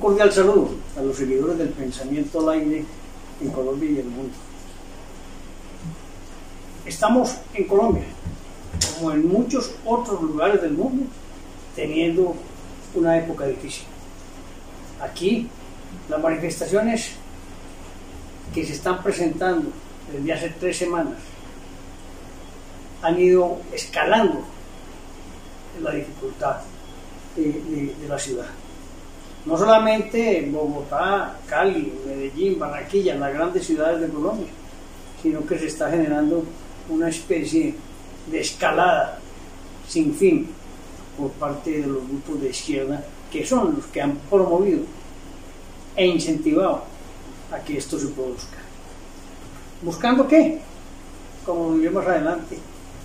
cordial saludo a los seguidores del pensamiento al aire en Colombia y el mundo. Estamos en Colombia, como en muchos otros lugares del mundo, teniendo una época difícil. Aquí las manifestaciones que se están presentando desde hace tres semanas han ido escalando la dificultad de, la ciudad. No solamente en Bogotá, Cali, Medellín, Barranquilla, las grandes ciudades de Colombia, sino que se está generando una especie de escalada sin fin por parte de los grupos de izquierda que son los que han promovido e incentivado a que esto se produzca. ¿Buscando qué? Como diremos adelante,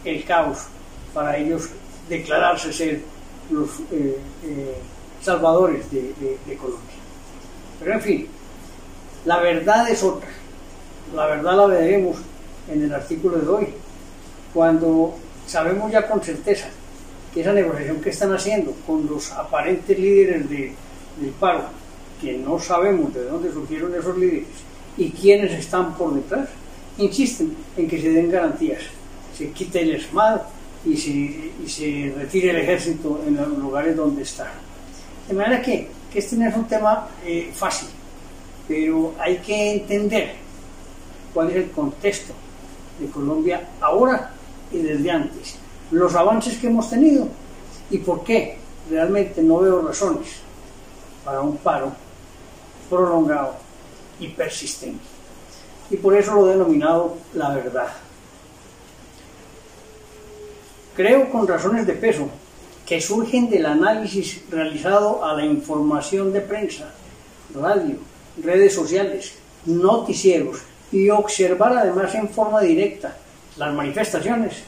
el caos para ellos declararse ser los eh, eh, salvadores de, Colombia. Pero en fin, la verdad es otra. La verdad la veremos en el artículo de hoy, cuando sabemos ya con certeza que esa negociación que están haciendo con los aparentes líderes del paro, que no sabemos de dónde surgieron esos líderes y quiénes están por detrás, insisten en que se den garantías, se quite el ESMAD y se, se retire el ejército en los lugares donde está. De manera que, este no es un tema eh, fácil, pero hay que entender cuál es el contexto de Colombia ahora y desde antes, los avances que hemos tenido y por qué realmente no veo razones para un paro prolongado y persistente. Y por eso lo he denominado la verdad. Creo con razones de peso que surgen del análisis realizado a la información de prensa, radio, redes sociales, noticieros y observar además en forma directa las manifestaciones,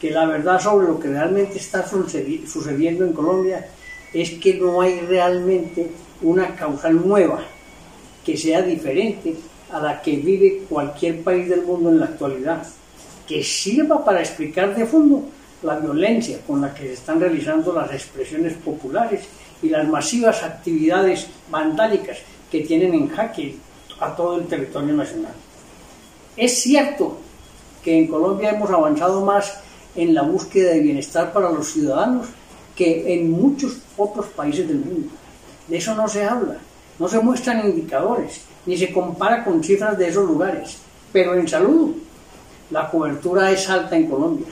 que la verdad sobre lo que realmente está sucediendo en Colombia es que no hay realmente una causal nueva que sea diferente a la que vive cualquier país del mundo en la actualidad, que sirva para explicar de fondo la violencia con la que se están realizando las expresiones populares y las masivas actividades vandálicas que tienen en jaque a todo el territorio nacional. Es cierto que en Colombia hemos avanzado más en la búsqueda de bienestar para los ciudadanos que en muchos otros países del mundo. De eso no se habla, no se muestran indicadores, ni se compara con cifras de esos lugares. Pero en salud, la cobertura es alta en Colombia.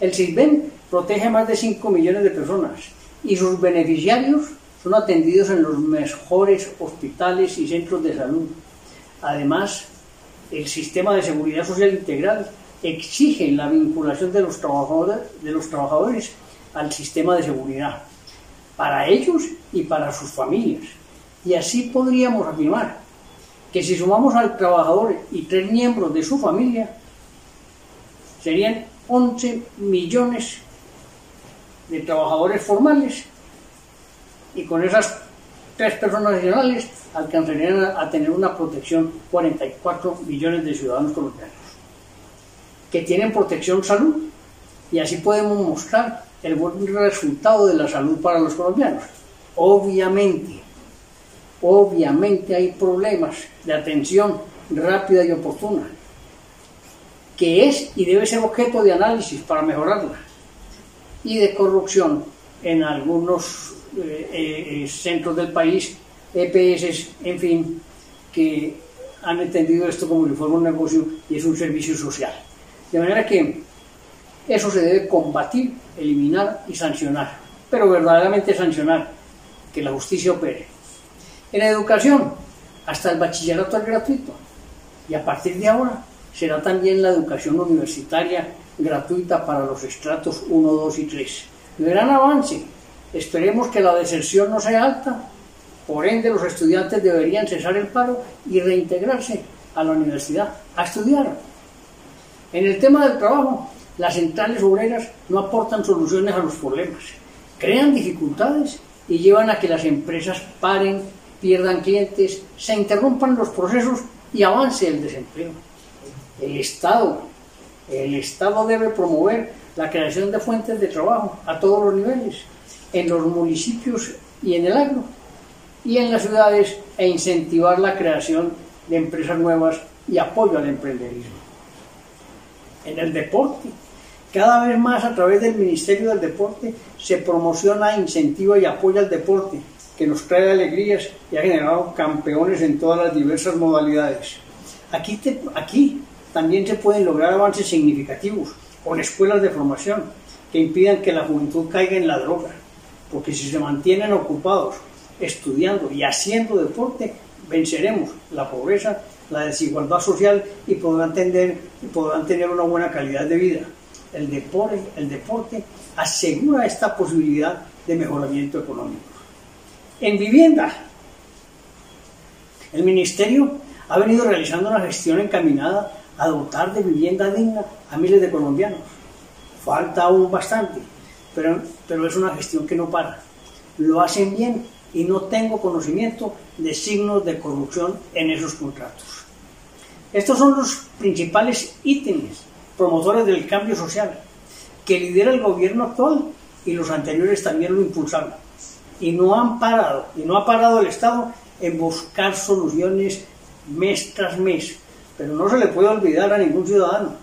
El CISBEN protege a más de 5 millones de personas y sus beneficiarios son atendidos en los mejores hospitales y centros de salud. Además, el sistema de seguridad social integral exige la vinculación de los trabajadores, de los trabajadores al sistema de seguridad, para ellos y para sus familias. Y así podríamos afirmar que si sumamos al trabajador y tres miembros de su familia, serían 11 millones de trabajadores formales. Y con esas tres personas adicionales alcanzarían a tener una protección 44 millones de ciudadanos colombianos que tienen protección salud. Y así podemos mostrar el buen resultado de la salud para los colombianos. Obviamente, obviamente hay problemas de atención rápida y oportuna que es y debe ser objeto de análisis para mejorarla, y de corrupción en algunos eh, eh, centros del país, EPS, en fin, que han entendido esto como si fuera un negocio y es un servicio social. De manera que eso se debe combatir, eliminar y sancionar, pero verdaderamente sancionar, que la justicia opere. En educación, hasta el bachillerato es gratuito, y a partir de ahora será también la educación universitaria gratuita para los estratos 1, 2 y 3. Gran avance. Esperemos que la deserción no sea alta. Por ende, los estudiantes deberían cesar el paro y reintegrarse a la universidad a estudiar. En el tema del trabajo, las centrales obreras no aportan soluciones a los problemas, crean dificultades y llevan a que las empresas paren, pierdan clientes, se interrumpan los procesos y avance el desempleo el Estado. El Estado debe promover la creación de fuentes de trabajo a todos los niveles, en los municipios y en el agro, y en las ciudades e incentivar la creación de empresas nuevas y apoyo al emprenderismo. En el deporte, cada vez más a través del Ministerio del Deporte se promociona, incentiva y apoya el deporte, que nos trae alegrías y ha generado campeones en todas las diversas modalidades. Aquí, aquí también se pueden lograr avances significativos con escuelas de formación que impidan que la juventud caiga en la droga, porque si se mantienen ocupados estudiando y haciendo deporte, venceremos la pobreza, la desigualdad social y podrán tener, podrán tener una buena calidad de vida. El deporte, el deporte asegura esta posibilidad de mejoramiento económico. En vivienda, el Ministerio ha venido realizando una gestión encaminada a dotar de vivienda digna a miles de colombianos. Falta aún bastante, pero, pero es una gestión que no para. Lo hacen bien y no tengo conocimiento de signos de corrupción en esos contratos. Estos son los principales ítems promotores del cambio social que lidera el gobierno actual y los anteriores también lo impulsaron. Y no han parado, y no ha parado el Estado en buscar soluciones mes tras mes. Pero no se le puede olvidar a ningún ciudadano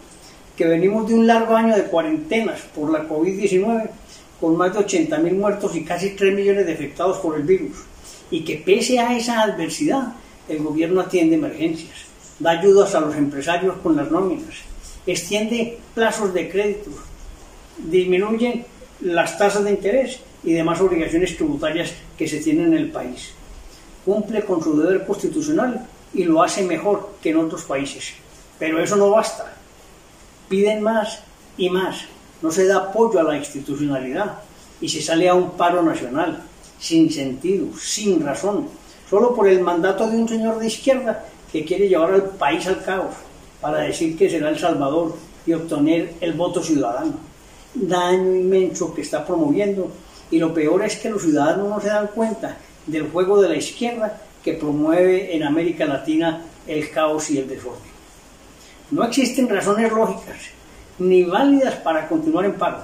que venimos de un largo año de cuarentenas por la COVID-19 con más de 80.000 muertos y casi 3 millones de afectados por el virus. Y que pese a esa adversidad, el gobierno atiende emergencias, da ayudas a los empresarios con las nóminas, extiende plazos de crédito, disminuye las tasas de interés y demás obligaciones tributarias que se tienen en el país. Cumple con su deber constitucional y lo hace mejor que en otros países. Pero eso no basta. Piden más y más no se da apoyo a la institucionalidad y se sale a un paro nacional, sin sentido, sin razón, solo por el mandato de un señor de izquierda que quiere llevar al país al caos para decir que será el salvador y obtener el voto ciudadano. Daño inmenso que está promoviendo y lo peor es que los ciudadanos no se dan cuenta del juego de la izquierda que promueve en América Latina el caos y el desorden. No existen razones lógicas ni válidas para continuar en paro.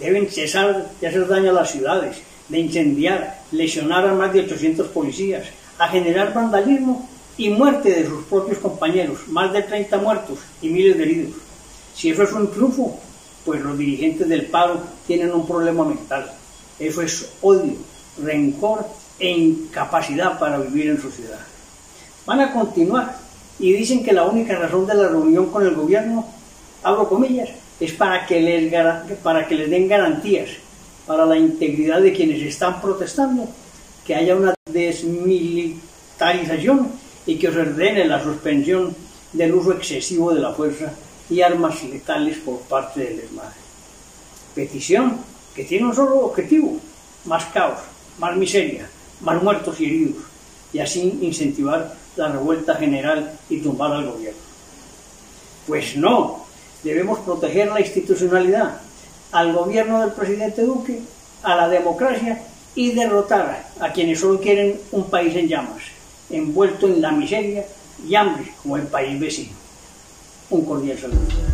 Deben cesar de hacer daño a las ciudades, de incendiar, lesionar a más de 800 policías, a generar vandalismo y muerte de sus propios compañeros, más de 30 muertos y miles de heridos. Si eso es un triunfo, pues los dirigentes del paro tienen un problema mental. Eso es odio, rencor e incapacidad para vivir en sociedad. Van a continuar y dicen que la única razón de la reunión con el gobierno abro comillas, es para que, les, para que les den garantías para la integridad de quienes están protestando, que haya una desmilitarización y que se ordene la suspensión del uso excesivo de la fuerza y armas letales por parte del ESMAD. Petición que tiene un solo objetivo, más caos, más miseria, más muertos y heridos, y así incentivar la revuelta general y tumbar al gobierno. Pues no, debemos proteger la institucionalidad, al gobierno del presidente Duque, a la democracia y derrotar a quienes solo quieren un país en llamas, envuelto en la miseria y hambre como el país vecino. Un cordial saludo.